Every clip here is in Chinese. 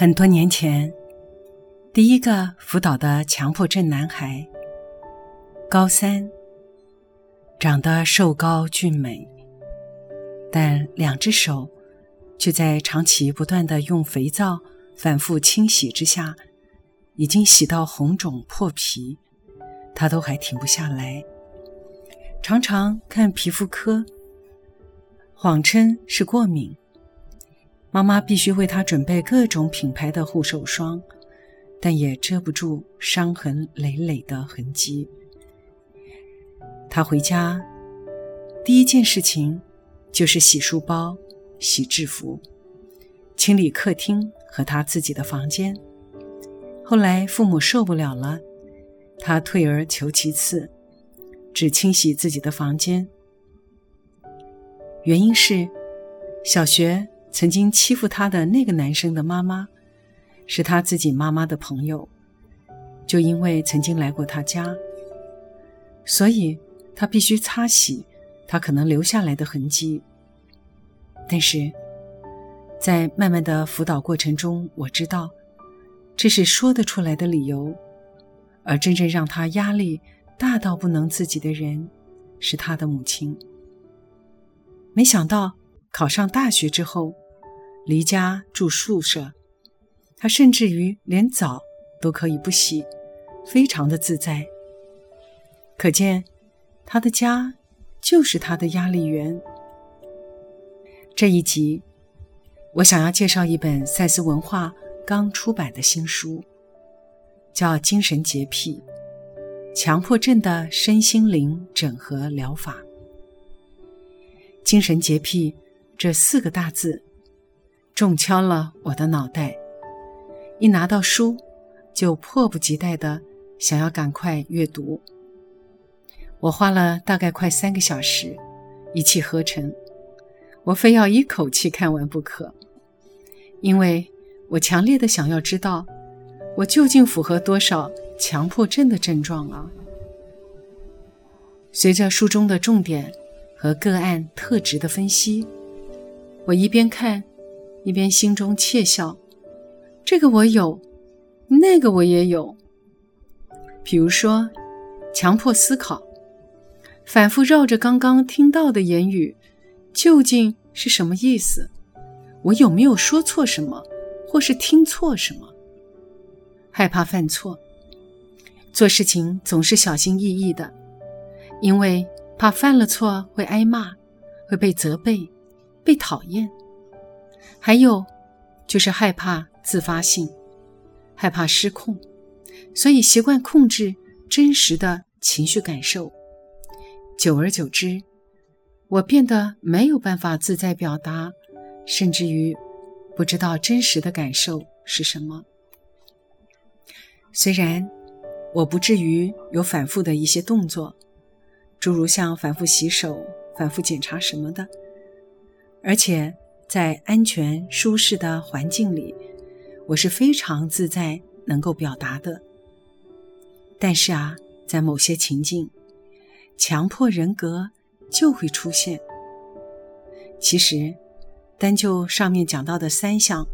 很多年前，第一个辅导的强迫症男孩，高三，长得瘦高俊美，但两只手却在长期不断的用肥皂反复清洗之下，已经洗到红肿破皮，他都还停不下来，常常看皮肤科，谎称是过敏。妈妈必须为他准备各种品牌的护手霜，但也遮不住伤痕累累的痕迹。他回家第一件事情就是洗书包、洗制服、清理客厅和他自己的房间。后来父母受不了了，他退而求其次，只清洗自己的房间。原因是小学。曾经欺负他的那个男生的妈妈，是他自己妈妈的朋友，就因为曾经来过他家，所以他必须擦洗他可能留下来的痕迹。但是，在慢慢的辅导过程中，我知道这是说得出来的理由，而真正让他压力大到不能自己的人，是他的母亲。没想到考上大学之后。离家住宿舍，他甚至于连澡都可以不洗，非常的自在。可见，他的家就是他的压力源。这一集，我想要介绍一本赛斯文化刚出版的新书，叫《精神洁癖：强迫症的身心灵整合疗法》。精神洁癖这四个大字。重敲了我的脑袋，一拿到书，就迫不及待的想要赶快阅读。我花了大概快三个小时，一气呵成，我非要一口气看完不可，因为我强烈的想要知道，我究竟符合多少强迫症的症状啊！随着书中的重点和个案特质的分析，我一边看。一边心中窃笑，这个我有，那个我也有。比如说，强迫思考，反复绕着刚刚听到的言语，究竟是什么意思？我有没有说错什么，或是听错什么？害怕犯错，做事情总是小心翼翼的，因为怕犯了错会挨骂，会被责备，被讨厌。还有，就是害怕自发性，害怕失控，所以习惯控制真实的情绪感受。久而久之，我变得没有办法自在表达，甚至于不知道真实的感受是什么。虽然我不至于有反复的一些动作，诸如像反复洗手、反复检查什么的，而且。在安全舒适的环境里，我是非常自在，能够表达的。但是啊，在某些情境，强迫人格就会出现。其实，单就上面讲到的三项，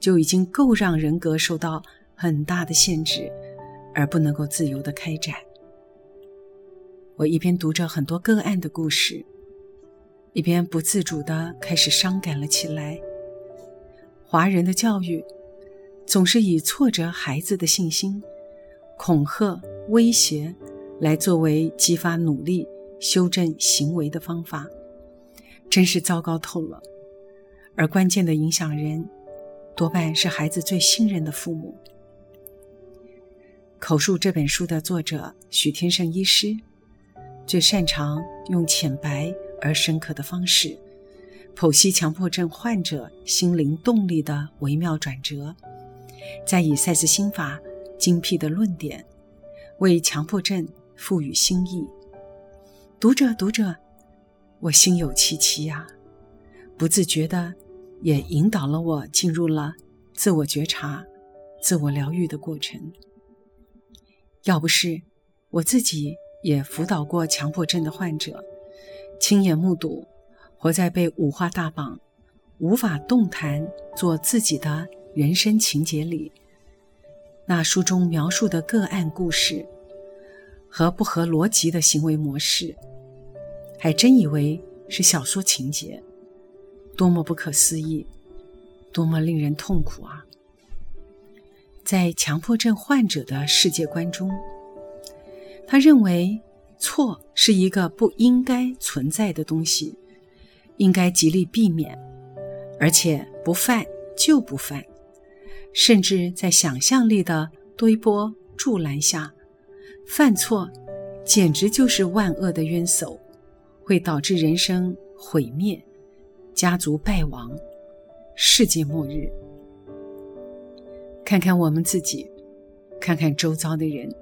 就已经够让人格受到很大的限制，而不能够自由的开展。我一边读着很多个案的故事。一边不自主地开始伤感了起来。华人的教育总是以挫折孩子的信心、恐吓、威胁来作为激发努力、修正行为的方法，真是糟糕透了。而关键的影响人多半是孩子最信任的父母。口述这本书的作者许天胜医师最擅长用浅白。而深刻的方式，剖析强迫症患者心灵动力的微妙转折，再以赛斯心法精辟的论点，为强迫症赋予新意。读着读着，我心有戚戚呀，不自觉的也引导了我进入了自我觉察、自我疗愈的过程。要不是我自己也辅导过强迫症的患者，亲眼目睹。活在被五花大绑、无法动弹做自己的人生情节里，那书中描述的个案故事和不合逻辑的行为模式，还真以为是小说情节，多么不可思议，多么令人痛苦啊！在强迫症患者的世界观中，他认为错是一个不应该存在的东西。应该极力避免，而且不犯就不犯，甚至在想象力的堆波助澜下，犯错简直就是万恶的冤首，会导致人生毁灭、家族败亡、世界末日。看看我们自己，看看周遭的人，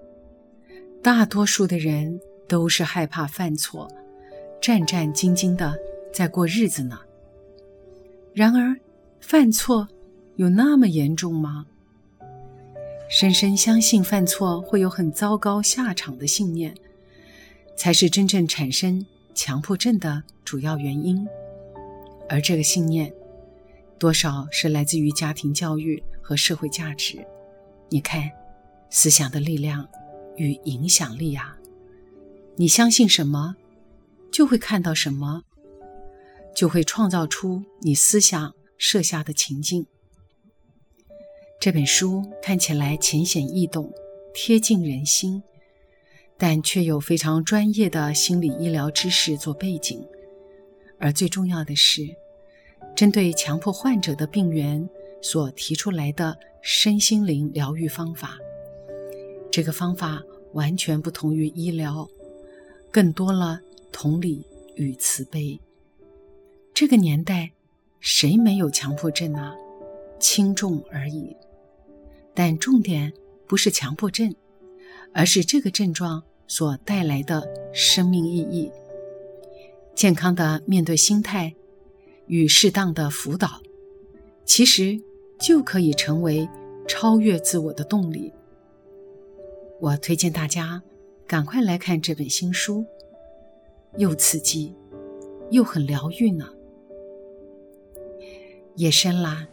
大多数的人都是害怕犯错，战战兢兢的。在过日子呢。然而，犯错有那么严重吗？深深相信犯错会有很糟糕下场的信念，才是真正产生强迫症的主要原因。而这个信念，多少是来自于家庭教育和社会价值。你看，思想的力量与影响力啊！你相信什么，就会看到什么。就会创造出你思想设下的情境。这本书看起来浅显易懂，贴近人心，但却有非常专业的心理医疗知识做背景。而最重要的是，针对强迫患者的病源所提出来的身心灵疗愈方法。这个方法完全不同于医疗，更多了同理与慈悲。这个年代，谁没有强迫症啊？轻重而已。但重点不是强迫症，而是这个症状所带来的生命意义。健康的面对心态与适当的辅导，其实就可以成为超越自我的动力。我推荐大家赶快来看这本新书，又刺激，又很疗愈呢。夜深啦，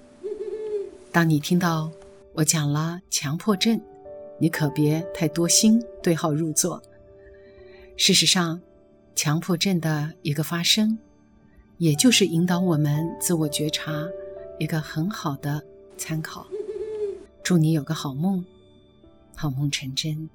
当你听到我讲了强迫症，你可别太多心，对号入座。事实上，强迫症的一个发生，也就是引导我们自我觉察一个很好的参考。祝你有个好梦，好梦成真。